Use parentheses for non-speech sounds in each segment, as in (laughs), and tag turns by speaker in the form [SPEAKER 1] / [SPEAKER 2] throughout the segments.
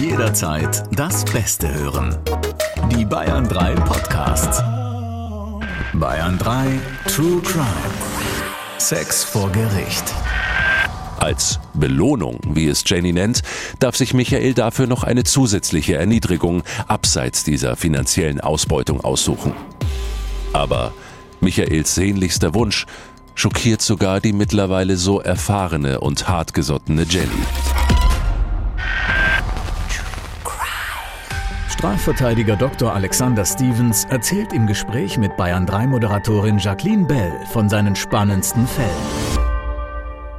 [SPEAKER 1] Jederzeit das Beste hören. Die Bayern 3 Podcasts. Bayern 3 True Crime. Sex vor Gericht.
[SPEAKER 2] Als Belohnung, wie es Jenny nennt, darf sich Michael dafür noch eine zusätzliche Erniedrigung abseits dieser finanziellen Ausbeutung aussuchen. Aber Michaels sehnlichster Wunsch schockiert sogar die mittlerweile so erfahrene und hartgesottene Jenny.
[SPEAKER 1] Strafverteidiger Dr. Alexander Stevens erzählt im Gespräch mit Bayern 3 Moderatorin Jacqueline Bell von seinen spannendsten Fällen.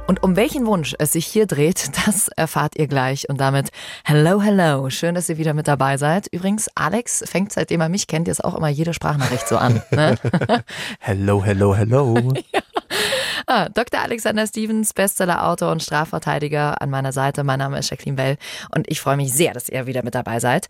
[SPEAKER 3] Und um welchen Wunsch es sich hier dreht, (laughs) das erfahrt ihr gleich. Und damit hello, hello. Schön, dass ihr wieder mit dabei seid. Übrigens, Alex fängt, seitdem er mich kennt, jetzt auch immer jede Sprachnachricht so an. Ne? (laughs)
[SPEAKER 4] hello, hello, hello. (laughs) ja.
[SPEAKER 3] Ah, Dr. Alexander Stevens, Bestseller-Autor und Strafverteidiger an meiner Seite. Mein Name ist Jacqueline Bell und ich freue mich sehr, dass ihr wieder mit dabei seid.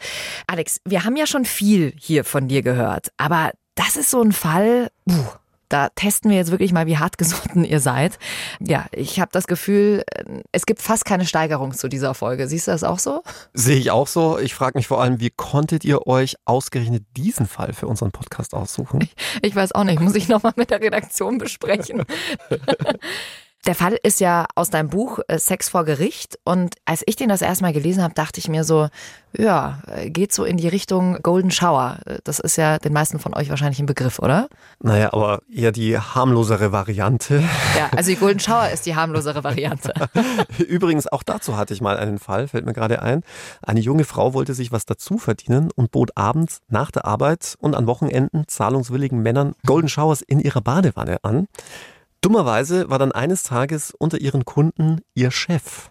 [SPEAKER 3] Alex, wir haben ja schon viel hier von dir gehört, aber das ist so ein Fall, puh, da testen wir jetzt wirklich mal, wie hartgesotten ihr seid. Ja, ich habe das Gefühl, es gibt fast keine Steigerung zu dieser Folge. Siehst du das auch so?
[SPEAKER 4] Sehe ich auch so. Ich frage mich vor allem, wie konntet ihr euch ausgerechnet diesen Fall für unseren Podcast aussuchen?
[SPEAKER 3] Ich, ich weiß auch nicht, muss ich nochmal mit der Redaktion besprechen. (laughs) Der Fall ist ja aus deinem Buch äh, Sex vor Gericht. Und als ich den das erstmal gelesen habe, dachte ich mir so, ja, geht so in die Richtung Golden Shower. Das ist ja den meisten von euch wahrscheinlich ein Begriff, oder?
[SPEAKER 4] Naja, aber eher die harmlosere Variante.
[SPEAKER 3] Ja, also die Golden Shower ist die harmlosere Variante. (laughs)
[SPEAKER 4] Übrigens, auch dazu hatte ich mal einen Fall, fällt mir gerade ein. Eine junge Frau wollte sich was dazu verdienen und bot abends nach der Arbeit und an Wochenenden zahlungswilligen Männern Golden Showers in ihrer Badewanne an. Dummerweise war dann eines Tages unter ihren Kunden ihr Chef.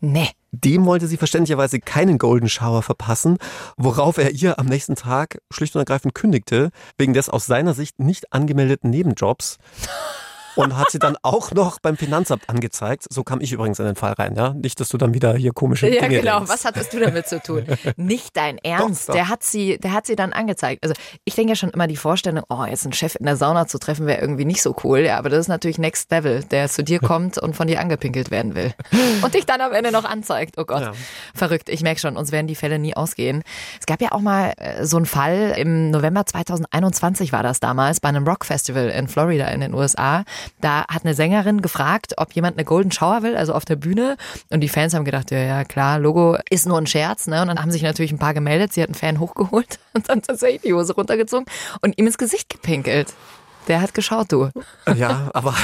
[SPEAKER 3] Nee.
[SPEAKER 4] Dem wollte sie verständlicherweise keinen Golden Shower verpassen, worauf er ihr am nächsten Tag schlicht und ergreifend kündigte, wegen des aus seiner Sicht nicht angemeldeten Nebenjobs und hat sie dann auch noch beim Finanzamt angezeigt. So kam ich übrigens in den Fall rein, ja. Nicht, dass du dann wieder hier komische ja, Dinge Ja, genau.
[SPEAKER 3] Denkst. Was hattest du damit zu tun? (laughs) Nicht dein Ernst. Doch, doch. Der hat sie, der hat sie dann angezeigt. Also ich denke ja schon immer die Vorstellung, oh, jetzt einen Chef in der Sauna zu treffen, wäre irgendwie nicht so cool. Ja, aber das ist natürlich Next Level, der zu dir kommt und von dir angepinkelt werden will. (laughs) Und dich dann am Ende noch anzeigt. Oh Gott. Ja. Verrückt. Ich merke schon, uns werden die Fälle nie ausgehen. Es gab ja auch mal äh, so einen Fall im November 2021 war das damals bei einem Rock Festival in Florida in den USA. Da hat eine Sängerin gefragt, ob jemand eine Golden Shower will, also auf der Bühne. Und die Fans haben gedacht, ja, ja, klar, Logo ist nur ein Scherz. Ne? Und dann haben sich natürlich ein paar gemeldet. Sie hat einen Fan hochgeholt (laughs) und dann tatsächlich die Hose runtergezogen und ihm ins Gesicht gepinkelt. Der hat geschaut, du.
[SPEAKER 4] Ja, aber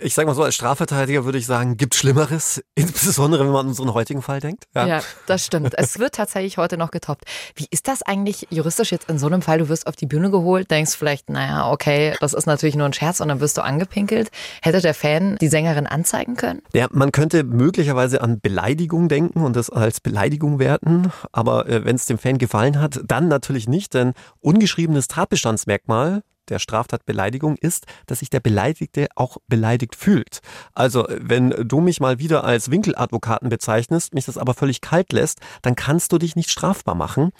[SPEAKER 4] ich sag mal so, als Strafverteidiger würde ich sagen, gibt Schlimmeres, insbesondere wenn man an unseren heutigen Fall denkt.
[SPEAKER 3] Ja. ja, das stimmt. Es wird tatsächlich heute noch getoppt. Wie ist das eigentlich juristisch jetzt in so einem Fall? Du wirst auf die Bühne geholt, denkst vielleicht, naja, okay, das ist natürlich nur ein Scherz und dann wirst du angepinkelt. Hätte der Fan die Sängerin anzeigen können?
[SPEAKER 4] Ja, man könnte möglicherweise an Beleidigung denken und das als Beleidigung werten. Aber äh, wenn es dem Fan gefallen hat, dann natürlich nicht, denn ungeschriebenes Tatbestandsmerkmal der Straftat Beleidigung ist, dass sich der Beleidigte auch beleidigt fühlt. Also, wenn du mich mal wieder als Winkeladvokaten bezeichnest, mich das aber völlig kalt lässt, dann kannst du dich nicht strafbar machen.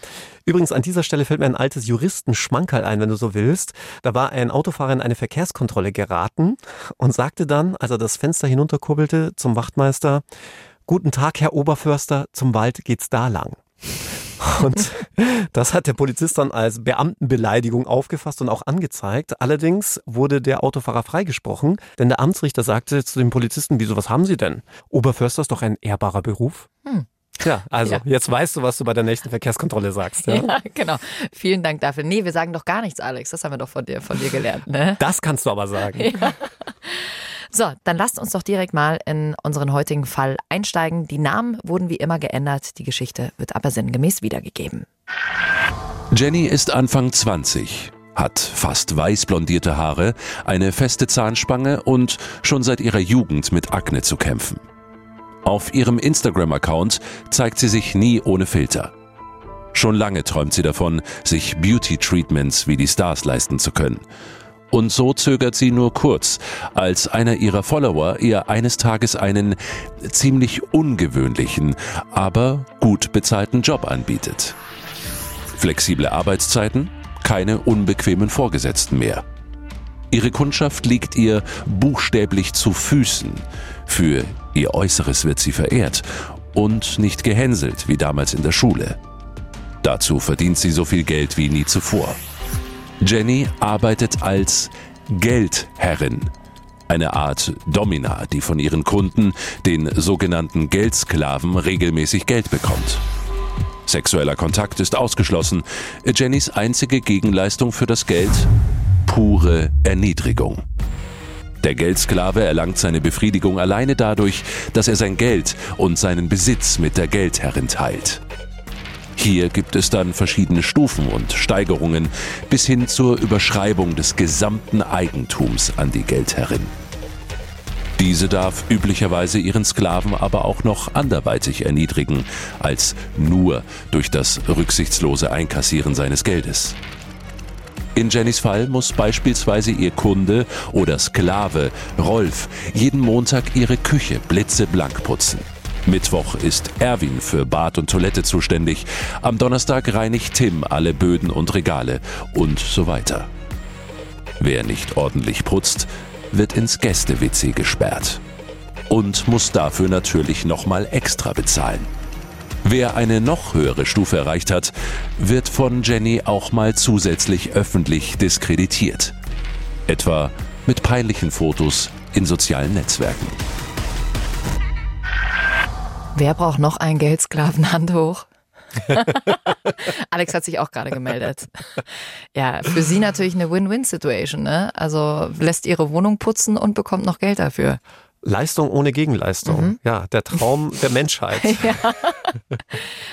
[SPEAKER 4] Übrigens, an dieser Stelle fällt mir ein altes Juristenschmankerl ein, wenn du so willst. Da war ein Autofahrer in eine Verkehrskontrolle geraten und sagte dann, als er das Fenster hinunterkurbelte, zum Wachtmeister, Guten Tag, Herr Oberförster, zum Wald geht's da lang. Und (laughs) das hat der Polizist dann als Beamtenbeleidigung aufgefasst und auch angezeigt. Allerdings wurde der Autofahrer freigesprochen, denn der Amtsrichter sagte zu dem Polizisten, wieso, was haben Sie denn? Oberförster ist doch ein ehrbarer Beruf. Hm. Tja, also ja. jetzt weißt du, was du bei der nächsten Verkehrskontrolle sagst. Ja?
[SPEAKER 3] ja? genau. Vielen Dank dafür. Nee, wir sagen doch gar nichts, Alex. Das haben wir doch von dir, von dir gelernt. Ne?
[SPEAKER 4] Das kannst du aber sagen. (laughs) Ja.
[SPEAKER 3] So, dann lasst uns doch direkt mal in unseren heutigen Fall einsteigen. Die Namen wurden wie immer geändert, die Geschichte wird aber sinngemäß wiedergegeben.
[SPEAKER 2] Jenny ist Anfang 20, hat fast weiß blondierte Haare, eine feste Zahnspange und schon seit ihrer Jugend mit Akne zu kämpfen. Auf ihrem Instagram-Account zeigt sie sich nie ohne Filter. Schon lange träumt sie davon, sich Beauty-Treatments wie die Stars leisten zu können. Und so zögert sie nur kurz, als einer ihrer Follower ihr eines Tages einen ziemlich ungewöhnlichen, aber gut bezahlten Job anbietet. Flexible Arbeitszeiten, keine unbequemen Vorgesetzten mehr. Ihre Kundschaft liegt ihr buchstäblich zu Füßen. Für ihr Äußeres wird sie verehrt und nicht gehänselt wie damals in der Schule. Dazu verdient sie so viel Geld wie nie zuvor. Jenny arbeitet als Geldherrin, eine Art Domina, die von ihren Kunden, den sogenannten Geldsklaven, regelmäßig Geld bekommt. Sexueller Kontakt ist ausgeschlossen. Jennys einzige Gegenleistung für das Geld? Pure Erniedrigung. Der Geldsklave erlangt seine Befriedigung alleine dadurch, dass er sein Geld und seinen Besitz mit der Geldherrin teilt. Hier gibt es dann verschiedene Stufen und Steigerungen bis hin zur Überschreibung des gesamten Eigentums an die Geldherrin. Diese darf üblicherweise ihren Sklaven aber auch noch anderweitig erniedrigen, als nur durch das rücksichtslose Einkassieren seines Geldes. In Jennys Fall muss beispielsweise ihr Kunde oder Sklave Rolf jeden Montag ihre Küche blitzeblank putzen. Mittwoch ist Erwin für Bad und Toilette zuständig. Am Donnerstag reinigt Tim alle Böden und Regale und so weiter. Wer nicht ordentlich putzt, wird ins Gäste-WC gesperrt. Und muss dafür natürlich nochmal extra bezahlen. Wer eine noch höhere Stufe erreicht hat, wird von Jenny auch mal zusätzlich öffentlich diskreditiert. Etwa mit peinlichen Fotos in sozialen Netzwerken.
[SPEAKER 3] Wer braucht noch einen Geldsklaven? Hand hoch. (laughs) Alex hat sich auch gerade gemeldet. Ja, für sie natürlich eine Win-Win-Situation. Ne? Also lässt ihre Wohnung putzen und bekommt noch Geld dafür.
[SPEAKER 4] Leistung ohne Gegenleistung. Mhm. Ja, der Traum der Menschheit. (laughs) ja.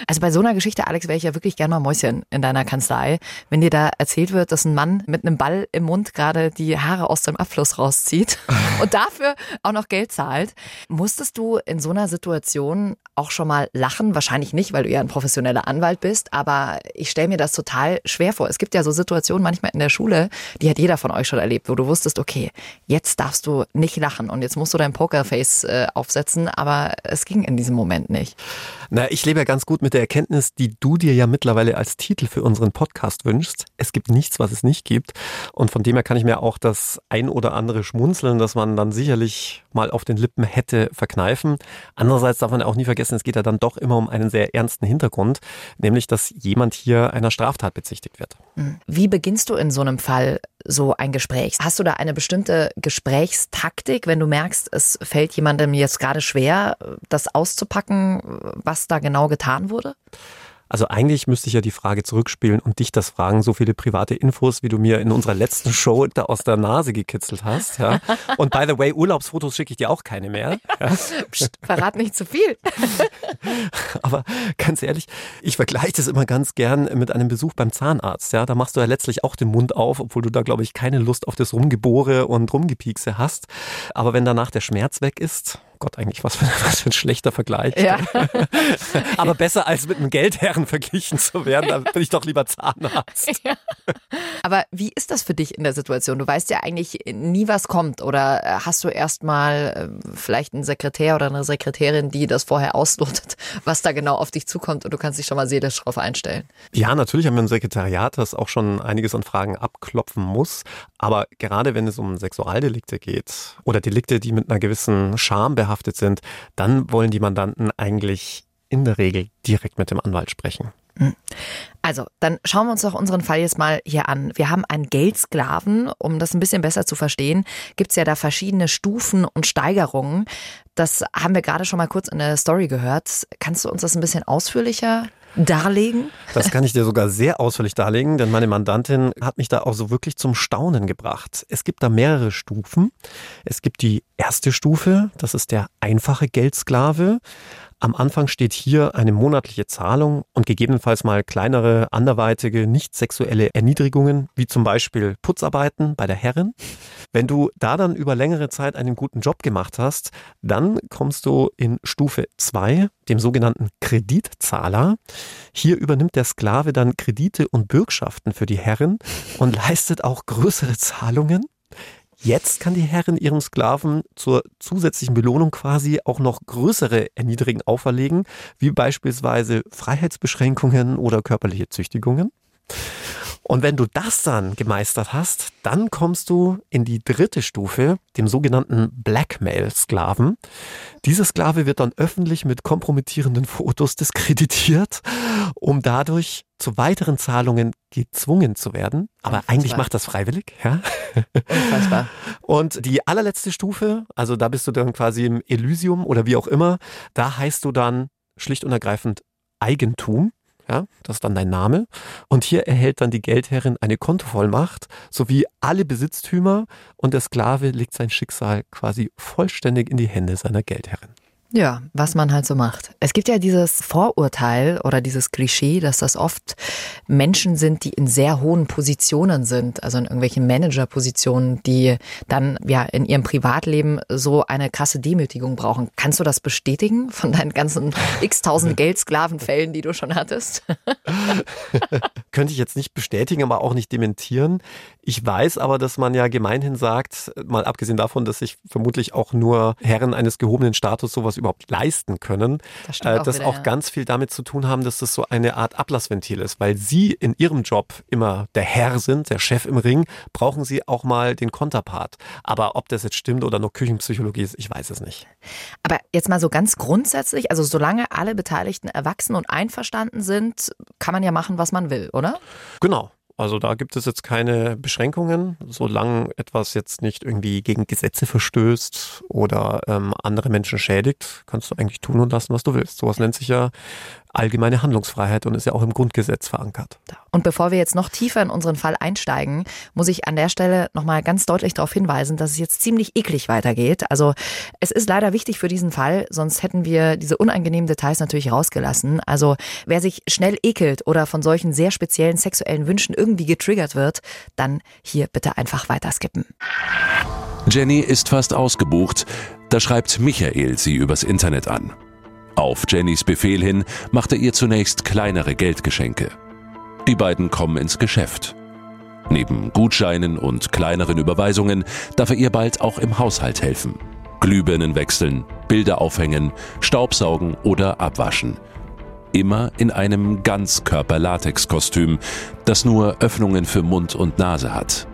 [SPEAKER 3] Also bei so einer Geschichte, Alex, wäre ich ja wirklich gerne mal Mäuschen in deiner Kanzlei, wenn dir da erzählt wird, dass ein Mann mit einem Ball im Mund gerade die Haare aus dem Abfluss rauszieht (laughs) und dafür auch noch Geld zahlt. Musstest du in so einer Situation auch schon mal lachen? Wahrscheinlich nicht, weil du ja ein professioneller Anwalt bist, aber ich stelle mir das total schwer vor. Es gibt ja so Situationen manchmal in der Schule, die hat jeder von euch schon erlebt, wo du wusstest, okay, jetzt darfst du nicht lachen und jetzt musst du dein Pokerface äh, aufsetzen, aber es ging in diesem Moment nicht.
[SPEAKER 4] Na, ich lebe ja ganz gut mit der Erkenntnis, die du dir ja mittlerweile als Titel für unseren Podcast wünschst. Es gibt nichts, was es nicht gibt. Und von dem her kann ich mir auch das ein oder andere Schmunzeln, das man dann sicherlich mal auf den Lippen hätte, verkneifen. Andererseits darf man auch nie vergessen, es geht ja dann doch immer um einen sehr ernsten Hintergrund, nämlich dass jemand hier einer Straftat bezichtigt wird.
[SPEAKER 3] Hm. Wie beginnst du in so einem Fall so ein Gespräch? Hast du da eine bestimmte Gesprächstaktik, wenn du merkst, es fällt jemandem jetzt gerade schwer, das auszupacken, was da genau getan wurde?
[SPEAKER 4] Also eigentlich müsste ich ja die Frage zurückspielen und dich das fragen, so viele private Infos, wie du mir in unserer letzten Show da aus der Nase gekitzelt hast. Ja. Und by the way, Urlaubsfotos schicke ich dir auch keine mehr. Ja. (laughs)
[SPEAKER 3] Psst, verrat nicht zu viel. (laughs)
[SPEAKER 4] Aber ganz ehrlich, ich vergleiche das immer ganz gern mit einem Besuch beim Zahnarzt. Ja, da machst du ja letztlich auch den Mund auf, obwohl du da, glaube ich, keine Lust auf das Rumgebore und Rumgepiekse hast. Aber wenn danach der Schmerz weg ist, Gott, eigentlich was für, (laughs) was für ein schlechter Vergleich. Ja. (laughs) Aber besser als mit einem Geldherren verglichen zu werden, da bin ich doch lieber Zahnarzt. (laughs) Ja.
[SPEAKER 3] Aber wie ist das für dich in der Situation? Du weißt ja eigentlich nie, was kommt. Oder hast du erstmal äh, vielleicht einen Sekretär oder eine Sekretärin, die das vorher auslotet, was da genau auf dich zukommt und du kannst dich schon mal seelisch drauf einstellen?
[SPEAKER 4] Ja, natürlich haben wir ein Sekretariat, das auch schon einiges an Fragen abklopfen muss. Aber gerade wenn es um Sexualdelikte geht oder Delikte, die mit einer gewissen Scham behaftet sind, dann wollen die Mandanten eigentlich in der Regel direkt mit dem Anwalt sprechen. Hm.
[SPEAKER 3] Also, dann schauen wir uns doch unseren Fall jetzt mal hier an. Wir haben einen Geldsklaven. Um das ein bisschen besser zu verstehen, gibt es ja da verschiedene Stufen und Steigerungen. Das haben wir gerade schon mal kurz in der Story gehört. Kannst du uns das ein bisschen ausführlicher darlegen?
[SPEAKER 4] Das kann ich dir sogar sehr ausführlich darlegen, denn meine Mandantin hat mich da auch so wirklich zum Staunen gebracht. Es gibt da mehrere Stufen. Es gibt die erste Stufe, das ist der einfache Geldsklave. Am Anfang steht hier eine monatliche Zahlung und gegebenenfalls mal kleinere, anderweitige, nicht sexuelle Erniedrigungen, wie zum Beispiel Putzarbeiten bei der Herrin. Wenn du da dann über längere Zeit einen guten Job gemacht hast, dann kommst du in Stufe 2, dem sogenannten Kreditzahler. Hier übernimmt der Sklave dann Kredite und Bürgschaften für die Herrin und leistet auch größere Zahlungen. Jetzt kann die Herrin ihrem Sklaven zur zusätzlichen Belohnung quasi auch noch größere Erniedrigen auferlegen, wie beispielsweise Freiheitsbeschränkungen oder körperliche Züchtigungen. Und wenn du das dann gemeistert hast, dann kommst du in die dritte Stufe, dem sogenannten Blackmail-Sklaven. Dieser Sklave wird dann öffentlich mit kompromittierenden Fotos diskreditiert, um dadurch zu weiteren Zahlungen gezwungen zu werden. Aber Unfassbar. eigentlich macht das freiwillig. Ja? Unfassbar. Und die allerletzte Stufe, also da bist du dann quasi im Elysium oder wie auch immer, da heißt du dann schlicht und ergreifend Eigentum. Ja, das ist dann dein Name. Und hier erhält dann die Geldherrin eine Kontovollmacht sowie alle Besitztümer und der Sklave legt sein Schicksal quasi vollständig in die Hände seiner Geldherrin.
[SPEAKER 3] Ja, was man halt so macht. Es gibt ja dieses Vorurteil oder dieses Klischee, dass das oft Menschen sind, die in sehr hohen Positionen sind, also in irgendwelchen Managerpositionen, die dann ja in ihrem Privatleben so eine krasse Demütigung brauchen. Kannst du das bestätigen von deinen ganzen (laughs) x-tausend Geldsklavenfällen, die du schon hattest? (laughs)
[SPEAKER 4] Könnte ich jetzt nicht bestätigen, aber auch nicht dementieren. Ich weiß aber, dass man ja gemeinhin sagt, mal abgesehen davon, dass sich vermutlich auch nur Herren eines gehobenen Status sowas überhaupt leisten können, das äh, auch das wieder, auch ja. ganz viel damit zu tun haben, dass das so eine Art Ablassventil ist, weil sie in ihrem Job immer der Herr sind, der Chef im Ring, brauchen sie auch mal den Konterpart. Aber ob das jetzt stimmt oder nur Küchenpsychologie ist, ich weiß es nicht.
[SPEAKER 3] Aber jetzt mal so ganz grundsätzlich, also solange alle Beteiligten erwachsen und einverstanden sind, kann man ja machen, was man will, oder?
[SPEAKER 4] Genau. Also da gibt es jetzt keine Beschränkungen, solange etwas jetzt nicht irgendwie gegen Gesetze verstößt oder ähm, andere Menschen schädigt, kannst du eigentlich tun und lassen, was du willst. Sowas nennt sich ja allgemeine Handlungsfreiheit und ist ja auch im Grundgesetz verankert.
[SPEAKER 3] Und bevor wir jetzt noch tiefer in unseren Fall einsteigen, muss ich an der Stelle nochmal ganz deutlich darauf hinweisen, dass es jetzt ziemlich eklig weitergeht. Also es ist leider wichtig für diesen Fall, sonst hätten wir diese unangenehmen Details natürlich rausgelassen. Also wer sich schnell ekelt oder von solchen sehr speziellen sexuellen Wünschen irgendwie getriggert wird, dann hier bitte einfach weiter skippen.
[SPEAKER 2] Jenny ist fast ausgebucht. Da schreibt Michael sie übers Internet an. Auf Jennys Befehl hin macht er ihr zunächst kleinere Geldgeschenke. Die beiden kommen ins Geschäft. Neben Gutscheinen und kleineren Überweisungen darf er ihr bald auch im Haushalt helfen. Glühbirnen wechseln, Bilder aufhängen, Staubsaugen oder abwaschen. Immer in einem Ganzkörper-Latex-Kostüm, das nur Öffnungen für Mund und Nase hat.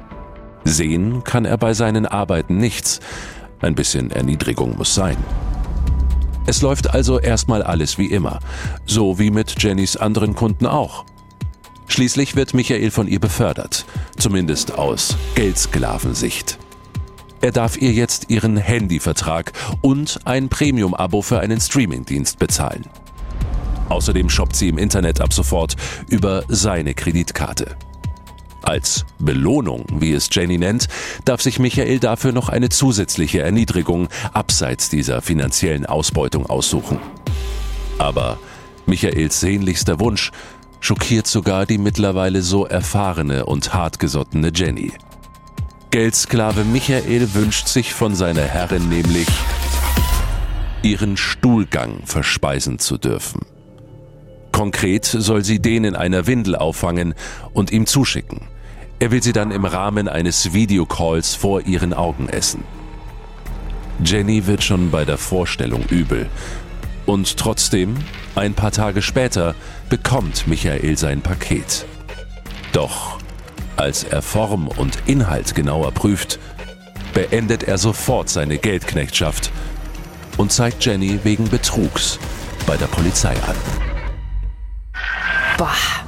[SPEAKER 2] Sehen kann er bei seinen Arbeiten nichts. Ein bisschen Erniedrigung muss sein. Es läuft also erstmal alles wie immer, so wie mit Jennys anderen Kunden auch. Schließlich wird Michael von ihr befördert, zumindest aus Geldsklavensicht. Er darf ihr jetzt ihren Handyvertrag und ein Premium-Abo für einen Streamingdienst bezahlen. Außerdem shoppt sie im Internet ab sofort über seine Kreditkarte. Als Belohnung, wie es Jenny nennt, darf sich Michael dafür noch eine zusätzliche Erniedrigung abseits dieser finanziellen Ausbeutung aussuchen. Aber Michaels sehnlichster Wunsch schockiert sogar die mittlerweile so erfahrene und hartgesottene Jenny. Geldsklave Michael wünscht sich von seiner Herrin nämlich, ihren Stuhlgang verspeisen zu dürfen. Konkret soll sie den in einer Windel auffangen und ihm zuschicken. Er will sie dann im Rahmen eines Videocalls vor ihren Augen essen. Jenny wird schon bei der Vorstellung übel. Und trotzdem, ein paar Tage später, bekommt Michael sein Paket. Doch als er Form und Inhalt genauer prüft, beendet er sofort seine Geldknechtschaft und zeigt Jenny wegen Betrugs bei der Polizei an.
[SPEAKER 3] Boah,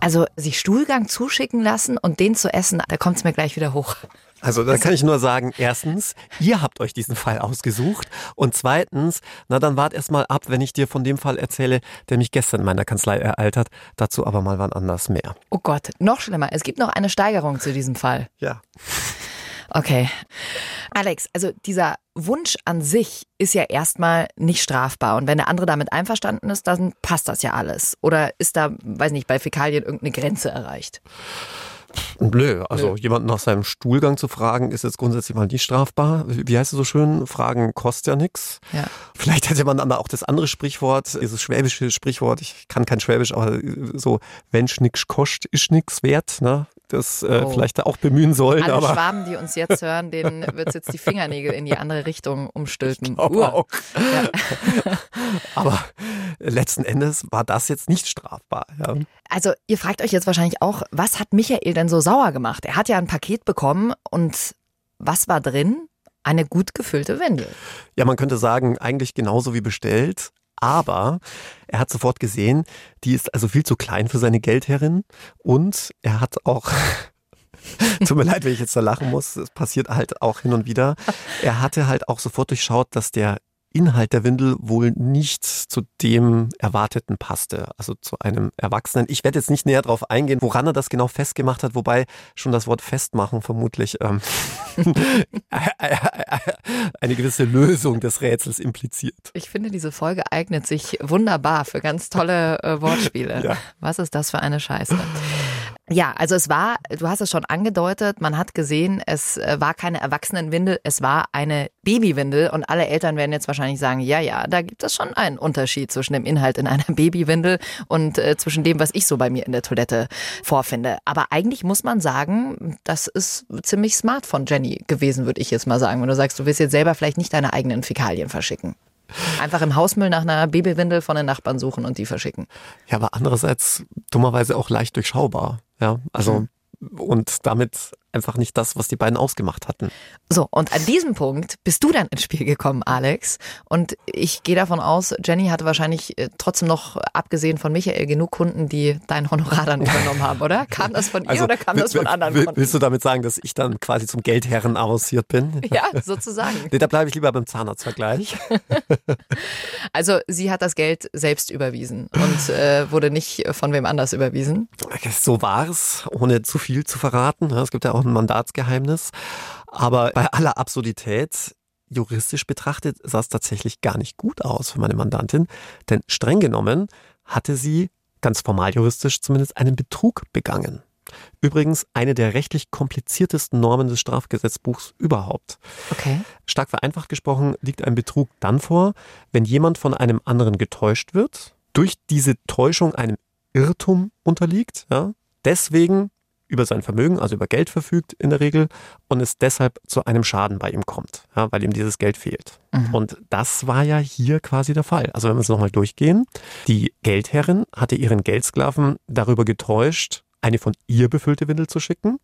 [SPEAKER 3] also sich Stuhlgang zuschicken lassen und den zu essen, da kommt es mir gleich wieder hoch.
[SPEAKER 4] Also da kann ich nur sagen, erstens, ihr habt euch diesen Fall ausgesucht und zweitens, na dann wart erst mal ab, wenn ich dir von dem Fall erzähle, der mich gestern in meiner Kanzlei ereilt hat. Dazu aber mal wann anders mehr.
[SPEAKER 3] Oh Gott, noch schlimmer. Es gibt noch eine Steigerung zu diesem Fall.
[SPEAKER 4] Ja.
[SPEAKER 3] Okay. Alex, also dieser Wunsch an sich ist ja erstmal nicht strafbar. Und wenn der andere damit einverstanden ist, dann passt das ja alles. Oder ist da, weiß nicht, bei Fäkalien irgendeine Grenze erreicht?
[SPEAKER 4] Nö, also Nö. jemanden nach seinem Stuhlgang zu fragen, ist jetzt grundsätzlich mal nicht strafbar. Wie heißt es so schön? Fragen kostet ja nichts. Ja. Vielleicht hätte man dann auch das andere Sprichwort, dieses schwäbische Sprichwort, ich kann kein Schwäbisch, aber so, wenn nix kostet, ist nix wert. Ne? Das äh, oh. vielleicht auch bemühen sollen.
[SPEAKER 3] Alle
[SPEAKER 4] aber
[SPEAKER 3] Schwaben, die uns jetzt (laughs) hören, denen wird es jetzt die Fingernägel in die andere Richtung umstülpen.
[SPEAKER 4] Ich auch. Ja. (laughs) aber letzten Endes war das jetzt nicht strafbar. Ja.
[SPEAKER 3] Also ihr fragt euch jetzt wahrscheinlich auch, was hat Michael denn so sauer gemacht? Er hat ja ein Paket bekommen und was war drin? Eine gut gefüllte Windel.
[SPEAKER 4] Ja, man könnte sagen, eigentlich genauso wie bestellt. Aber er hat sofort gesehen, die ist also viel zu klein für seine Geldherrin. Und er hat auch (laughs) Tut mir leid, wenn ich jetzt da lachen muss. Es passiert halt auch hin und wieder. Er hatte halt auch sofort durchschaut, dass der Inhalt der Windel wohl nicht zu dem Erwarteten passte, also zu einem Erwachsenen. Ich werde jetzt nicht näher darauf eingehen, woran er das genau festgemacht hat, wobei schon das Wort festmachen vermutlich ähm, (laughs) eine gewisse Lösung des Rätsels impliziert.
[SPEAKER 3] Ich finde, diese Folge eignet sich wunderbar für ganz tolle äh, Wortspiele. Ja. Was ist das für eine Scheiße? Ja, also es war, du hast es schon angedeutet, man hat gesehen, es äh, war keine Erwachsenenwindel, es war eine Babywindel und alle Eltern werden jetzt wahrscheinlich sagen, ja, ja, da gibt es schon einen Unterschied zwischen dem Inhalt in einer (laughs) Babywindel und äh, zwischen dem, was ich so bei mir in der Toilette vorfinde. Aber eigentlich muss man sagen, das ist ziemlich smart von Jenny gewesen, würde ich jetzt mal sagen, wenn du sagst, du willst jetzt selber vielleicht nicht deine eigenen Fäkalien verschicken. Einfach im Hausmüll nach einer Babywindel von den Nachbarn suchen und die verschicken.
[SPEAKER 4] Ja, aber andererseits dummerweise auch leicht durchschaubar. Ja, also mhm. und damit einfach nicht das, was die beiden ausgemacht hatten.
[SPEAKER 3] So, und an diesem Punkt bist du dann ins Spiel gekommen, Alex. Und ich gehe davon aus, Jenny hatte wahrscheinlich äh, trotzdem noch, abgesehen von Michael, genug Kunden, die dein Honorar dann übernommen haben, oder? (laughs) Kam das von ihr also, oder kam das von anderen
[SPEAKER 4] Kunden? Willst du damit sagen, dass ich dann quasi zum Geldherren avanciert bin? (laughs)
[SPEAKER 3] Ja, sozusagen.
[SPEAKER 4] nee, da bleibe ich lieber beim Zahnarztvergleich. (laughs)
[SPEAKER 3] also sie hat das Geld selbst überwiesen und äh, wurde nicht von wem anders überwiesen.
[SPEAKER 4] So war es, ohne zu viel zu verraten. Es gibt ja auch ein Mandatsgeheimnis. Aber bei aller Absurdität, juristisch betrachtet, sah es tatsächlich gar nicht gut aus für meine Mandantin. Denn streng genommen hatte sie, ganz formal juristisch zumindest, einen Betrug begangen. Übrigens eine der rechtlich kompliziertesten Normen des Strafgesetzbuchs überhaupt.
[SPEAKER 3] Okay.
[SPEAKER 4] Stark vereinfacht gesprochen liegt ein Betrug dann vor, wenn jemand von einem anderen getäuscht wird, durch diese Täuschung einem Irrtum unterliegt, ja, deswegen über sein Vermögen, also über Geld verfügt in der Regel und es deshalb zu einem Schaden bei ihm kommt, ja, weil ihm dieses Geld fehlt. Mhm. Und das war ja hier quasi der Fall. Also wenn wir es nochmal durchgehen, die Geldherrin hatte ihren Geldsklaven darüber getäuscht, eine von ihr befüllte Windel zu schicken.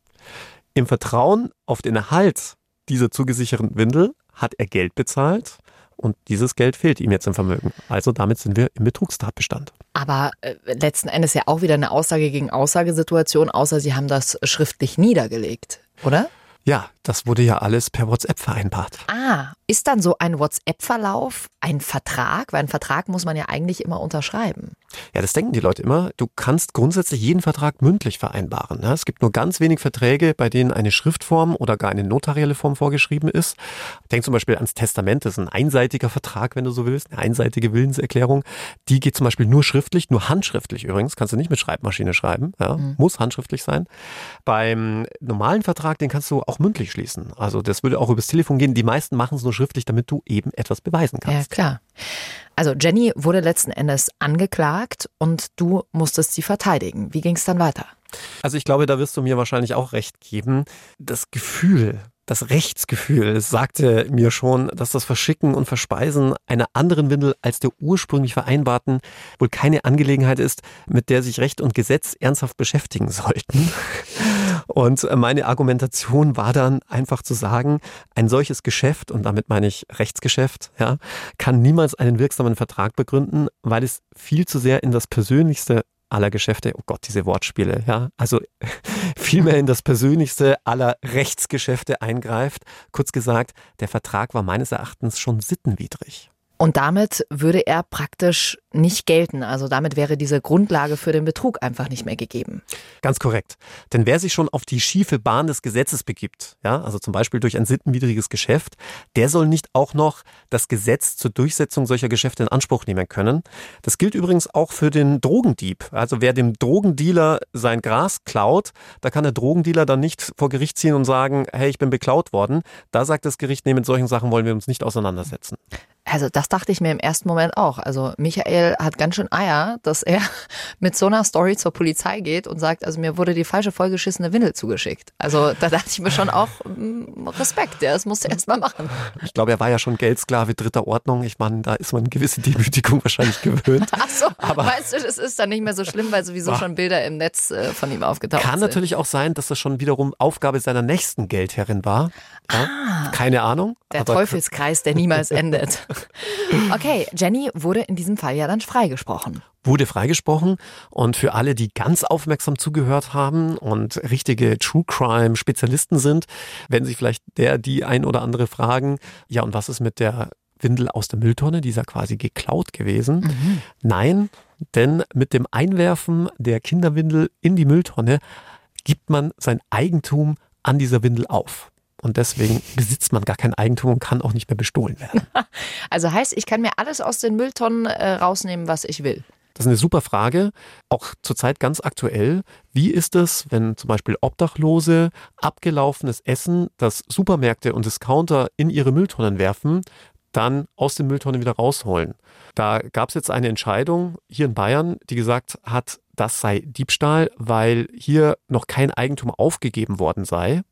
[SPEAKER 4] Im Vertrauen auf den Erhalt dieser zugesicherten Windel hat er Geld bezahlt und dieses Geld fehlt ihm jetzt im Vermögen. Also damit sind wir im Betrugstatbestand.
[SPEAKER 3] Aber äh, letzten Endes ja auch wieder eine Aussage gegen Aussagesituation, außer Sie haben das schriftlich niedergelegt, oder?
[SPEAKER 4] Ja, das wurde ja alles per WhatsApp vereinbart.
[SPEAKER 3] Ah, ist dann so ein WhatsApp-Verlauf ein Vertrag? Weil einen Vertrag muss man ja eigentlich immer unterschreiben.
[SPEAKER 4] Ja, das denken die Leute immer. Du kannst grundsätzlich jeden Vertrag mündlich vereinbaren. Ne? Es gibt nur ganz wenig Verträge, bei denen eine Schriftform oder gar eine notarielle Form vorgeschrieben ist. Denk zum Beispiel ans Testament. Das ist ein einseitiger Vertrag, wenn du so willst. Eine einseitige Willenserklärung. Die geht zum Beispiel nur schriftlich, nur handschriftlich übrigens. Kannst du nicht mit Schreibmaschine schreiben. Ja? Mhm. Muss handschriftlich sein. Beim normalen Vertrag, den kannst du auch mündlich schließen. Also das würde auch übers Telefon gehen. Die meisten machen es nur schriftlich, damit du eben etwas beweisen kannst.
[SPEAKER 3] Ja, klar. Also Jenny wurde letzten Endes angeklagt und du musstest sie verteidigen. Wie ging es dann weiter?
[SPEAKER 4] Also ich glaube, da wirst du mir wahrscheinlich auch recht geben. Das Gefühl, das Rechtsgefühl sagte mir schon, dass das Verschicken und Verspeisen einer anderen Windel als der ursprünglich vereinbarten wohl keine Angelegenheit ist, mit der sich Recht und Gesetz ernsthaft beschäftigen sollten. Und meine Argumentation war dann einfach zu sagen, ein solches Geschäft, und damit meine ich Rechtsgeschäft, ja, kann niemals einen wirksamen Vertrag begründen, weil es viel zu sehr in das Persönlichste aller Geschäfte, oh Gott, diese Wortspiele, ja, also (laughs) vielmehr in das Persönlichste aller Rechtsgeschäfte eingreift. Kurz gesagt, der Vertrag war meines Erachtens schon sittenwidrig.
[SPEAKER 3] Und damit würde er praktisch nicht gelten. Also damit wäre diese Grundlage für den Betrug einfach nicht mehr gegeben.
[SPEAKER 4] Ganz korrekt. Denn wer sich schon auf die schiefe Bahn des Gesetzes begibt, ja, also zum Beispiel durch ein sittenwidriges Geschäft, der soll nicht auch noch das Gesetz zur Durchsetzung solcher Geschäfte in Anspruch nehmen können. Das gilt übrigens auch für den Drogendieb. Also wer dem Drogendealer sein Gras klaut, da kann der Drogendealer dann nicht vor Gericht ziehen und sagen, hey, ich bin beklaut worden. Da sagt das Gericht, nee, mit solchen Sachen wollen wir uns nicht auseinandersetzen.
[SPEAKER 3] Also das dachte ich mir im ersten Moment auch. Also Michael hat ganz schön Eier, dass er (laughs) mit so einer Story zur Polizei geht und sagt, also mir wurde die falsche vollgeschissene Windel zugeschickt. Also da dachte ich mir schon auch mm, Respekt, ja, das musst du erst mal machen.
[SPEAKER 4] Ich glaube, er war ja schon Geldsklave dritter Ordnung. Ich meine, da ist man eine gewisse Demütigung wahrscheinlich gewöhnt. (laughs)
[SPEAKER 3] Ach so, aber weißt du, das ist dann nicht mehr so schlimm, weil sowieso boah. schon Bilder im Netz äh, von ihm aufgetaucht
[SPEAKER 4] Kann
[SPEAKER 3] sind.
[SPEAKER 4] Kann natürlich auch sein, dass das schon wiederum Aufgabe seiner nächsten Geldherrin war. Ja? Ah, Keine Ahnung.
[SPEAKER 3] Der Teufelskreis, der niemals (laughs) endet. Okay, Jenny wurde in diesem Fall ja dann freigesprochen
[SPEAKER 4] wurde freigesprochen. Und für alle, die ganz aufmerksam zugehört haben und richtige True Crime Spezialisten sind, werden sich vielleicht der, die ein oder andere fragen, ja, und was ist mit der Windel aus der Mülltonne? Die ist ja quasi geklaut gewesen. Mhm. Nein, denn mit dem Einwerfen der Kinderwindel in die Mülltonne gibt man sein Eigentum an dieser Windel auf. Und deswegen besitzt man gar kein Eigentum und kann auch nicht mehr bestohlen werden. (laughs)
[SPEAKER 3] Also heißt, ich kann mir alles aus den Mülltonnen äh, rausnehmen, was ich will.
[SPEAKER 4] Das ist eine super Frage, auch zurzeit ganz aktuell. Wie ist es, wenn zum Beispiel Obdachlose abgelaufenes Essen, das Supermärkte und Discounter in ihre Mülltonnen werfen, dann aus den Mülltonnen wieder rausholen? Da gab es jetzt eine Entscheidung hier in Bayern, die gesagt hat, das sei Diebstahl, weil hier noch kein Eigentum aufgegeben worden sei.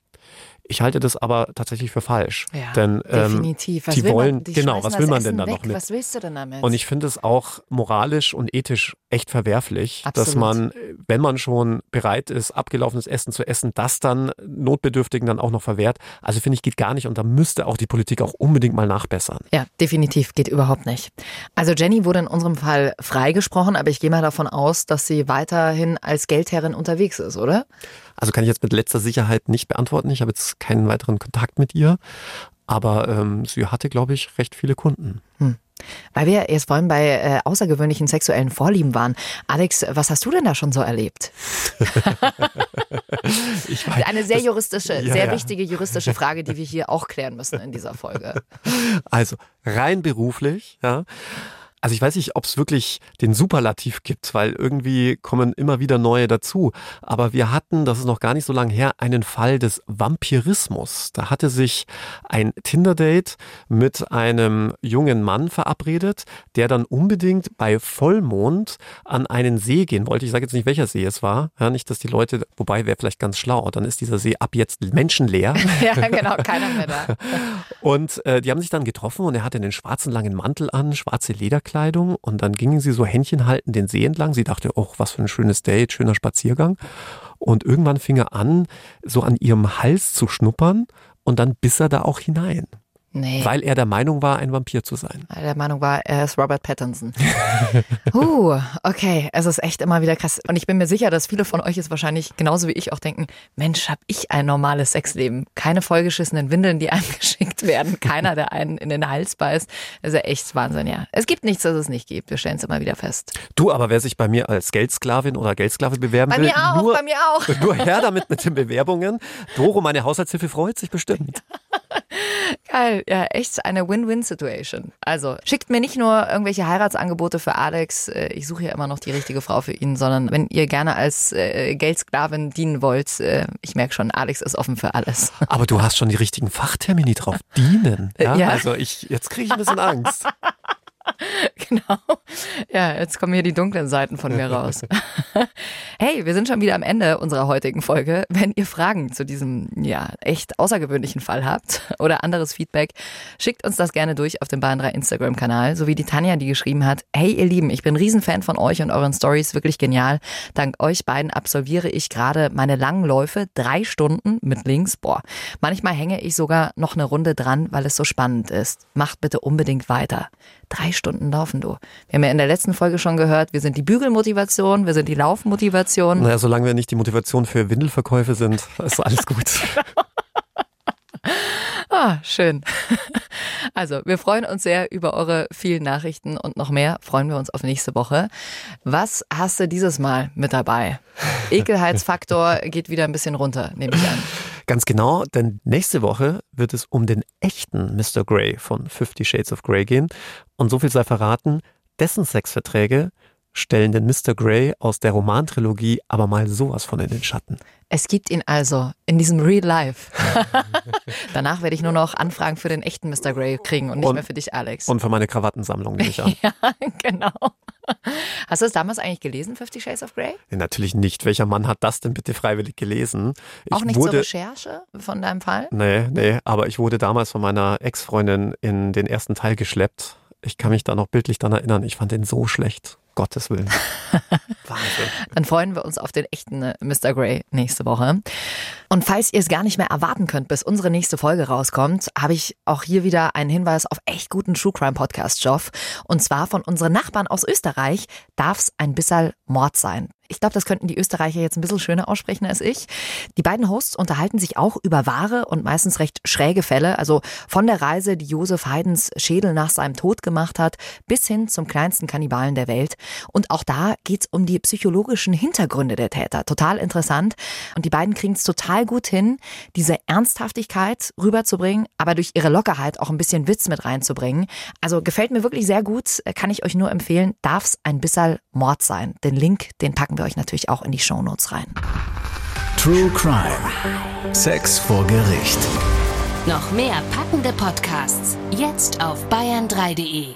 [SPEAKER 4] Ich halte das aber tatsächlich für falsch.
[SPEAKER 3] Ja,
[SPEAKER 4] denn
[SPEAKER 3] ähm, definitiv.
[SPEAKER 4] Was die wollen, man, die genau, was will man denn da noch mit?
[SPEAKER 3] Was willst du denn damit?
[SPEAKER 4] Und ich finde es auch moralisch und ethisch echt verwerflich, Absolut. dass man, wenn man schon bereit ist, abgelaufenes Essen zu essen, das dann Notbedürftigen dann auch noch verwehrt. Also finde ich, geht gar nicht und da müsste auch die Politik auch unbedingt mal nachbessern.
[SPEAKER 3] Ja, definitiv, geht überhaupt nicht. Also Jenny wurde in unserem Fall freigesprochen, aber ich gehe mal davon aus, dass sie weiterhin als Geldherrin unterwegs ist, oder?
[SPEAKER 4] Also kann ich jetzt mit letzter Sicherheit nicht beantworten. Ich habe jetzt keinen weiteren Kontakt mit ihr. Aber ähm, sie hatte, glaube ich, recht viele Kunden. Hm.
[SPEAKER 3] Weil wir jetzt vorhin bei äh, außergewöhnlichen sexuellen Vorlieben waren. Alex, was hast du denn da schon so erlebt? (laughs) weiß, Eine sehr juristische, ja, sehr ja. wichtige juristische Frage, die wir hier auch klären müssen in dieser Folge. (laughs)
[SPEAKER 4] Also rein beruflich, ja. Also ich weiß nicht, ob es wirklich den Superlativ gibt, weil irgendwie kommen immer wieder neue dazu. Aber wir hatten, das ist noch gar nicht so lange her, einen Fall des Vampirismus. Da hatte sich ein Tinder-Date mit einem jungen Mann verabredet, der dann unbedingt bei Vollmond an einen See gehen wollte. Ich sage jetzt nicht, welcher See es war. Ja, nicht, dass die Leute, wobei wäre vielleicht ganz schlau, dann ist dieser See ab jetzt menschenleer. (laughs)
[SPEAKER 3] ja, genau, keiner mehr da.
[SPEAKER 4] Und äh, die haben sich dann getroffen und er hatte einen schwarzen langen Mantel an, schwarze Lederkleidung Kleidung und dann gingen sie so Händchen halten den See entlang. Sie dachte, oh, was für ein schönes Date, schöner Spaziergang. Und irgendwann fing er an, so an ihrem Hals zu schnuppern und dann biss er da auch hinein. Nee. Weil er der Meinung war, ein Vampir zu sein.
[SPEAKER 3] Weil er der Meinung war, er ist Robert Pattinson. (laughs) uh, okay, es ist echt immer wieder krass. Und ich bin mir sicher, dass viele von euch jetzt wahrscheinlich genauso wie ich auch denken, Mensch, hab ich ein normales Sexleben. Keine vollgeschissenen Windeln, die (laughs) einem geschickt werden. Keiner, der einen in den Hals beißt. Das ist ja echt Wahnsinn, ja. Es gibt nichts, das es nicht gibt. Wir stellen es immer wieder fest.
[SPEAKER 4] Du, aber wer sich bei mir als Geldsklavin oder Geldsklave bewerben
[SPEAKER 3] bei
[SPEAKER 4] will,
[SPEAKER 3] mir auch,
[SPEAKER 4] nur,
[SPEAKER 3] bei mir auch. (laughs)
[SPEAKER 4] nur her damit mit den Bewerbungen. Doro, meine Haushaltshilfe, freut sich bestimmt.
[SPEAKER 3] Geil, ja, echt eine Win-Win-Situation. Also schickt mir nicht nur irgendwelche Heiratsangebote für Alex, äh, ich suche ja immer noch die richtige Frau für ihn, sondern wenn ihr gerne als äh, Geldsklavin dienen wollt, äh, ich merke schon, Alex ist offen für alles.
[SPEAKER 4] Aber du hast schon die richtigen Fachtermini drauf. Dienen. Ja? ja. Also ich, jetzt kriege ich ein bisschen Angst. (laughs) (laughs)
[SPEAKER 3] genau. Ja, jetzt kommen hier die dunklen Seiten von mir raus. (laughs) hey, wir sind schon wieder am Ende unserer heutigen Folge. Wenn ihr Fragen zu diesem, ja, echt außergewöhnlichen Fall habt (laughs) oder anderes Feedback, schickt uns das gerne durch auf dem Bahn 3 Instagram-Kanal, so wie die Tanja, die geschrieben hat, hey ihr Lieben, ich bin Riesenfan von euch und euren Stories, wirklich genial. Dank euch beiden absolviere ich gerade meine langen Läufe, drei Stunden mit links. Boah, manchmal hänge ich sogar noch eine Runde dran, weil es so spannend ist. Macht bitte unbedingt weiter. Drei Stunden laufen, du. Wir haben ja in der letzten Folge schon gehört, wir sind die Bügelmotivation, wir sind die Laufmotivation.
[SPEAKER 4] Naja, solange wir nicht die Motivation für Windelverkäufe sind, ist alles gut. (laughs)
[SPEAKER 3] Ah, schön. Also, wir freuen uns sehr über eure vielen Nachrichten und noch mehr freuen wir uns auf nächste Woche. Was hast du dieses Mal mit dabei? (laughs) Ekelheitsfaktor geht wieder ein bisschen runter, nehme ich an.
[SPEAKER 4] Ganz genau, denn nächste Woche wird es um den echten Mr. Grey von Fifty Shades of Grey gehen. Und so viel sei verraten, dessen Sexverträge stellen den Mr. Grey aus der Romantrilogie aber mal sowas von in den Schatten.
[SPEAKER 3] Es gibt ihn also in diesem Real Life. (laughs) Danach werde ich nur noch Anfragen für den echten Mr. Grey kriegen und nicht und, mehr für dich, Alex.
[SPEAKER 4] Und für meine Krawattensammlung nehme ich an. (laughs)
[SPEAKER 3] ja, genau. (laughs) Hast du es damals eigentlich gelesen, Fifty Shades of Grey?
[SPEAKER 4] Ja, natürlich nicht. Welcher Mann hat das denn bitte freiwillig gelesen?
[SPEAKER 3] Ich Auch nicht wurde, zur Recherche von deinem Fall?
[SPEAKER 4] Nee, nee, aber ich wurde damals von meiner Ex-Freundin in den ersten Teil geschleppt. Ich kann mich da noch bildlich daran erinnern. Ich fand den so schlecht. Gottes Willen. (laughs)
[SPEAKER 3] Wahnsinn. Dann freuen wir uns auf den echten äh, Mr. Grey nächste Woche. Und falls ihr es gar nicht mehr erwarten könnt, bis unsere nächste Folge rauskommt, habe ich auch hier wieder einen Hinweis auf echt guten True Crime Podcast, Joff. Und zwar von unseren Nachbarn aus Österreich darf es ein bisschen Mord sein. Ich glaube, das könnten die Österreicher jetzt ein bisschen schöner aussprechen als ich. Die beiden Hosts unterhalten sich auch über wahre und meistens recht schräge Fälle, also von der Reise, die Josef Haydns Schädel nach seinem Tod gemacht hat, bis hin zum kleinsten Kannibalen der Welt. Und auch da geht's um die psychologischen Hintergründe der Täter. Total interessant. Und die beiden kriegen es total gut hin, diese Ernsthaftigkeit rüberzubringen, aber durch ihre Lockerheit auch ein bisschen Witz mit reinzubringen. Also gefällt mir wirklich sehr gut, kann ich euch nur empfehlen, darf's ein bisschen Mord sein. Den Link, den packen wir euch natürlich auch in die Shownotes rein.
[SPEAKER 1] True Crime. Sex vor Gericht.
[SPEAKER 5] Noch mehr packende Podcasts jetzt auf bayern3.de.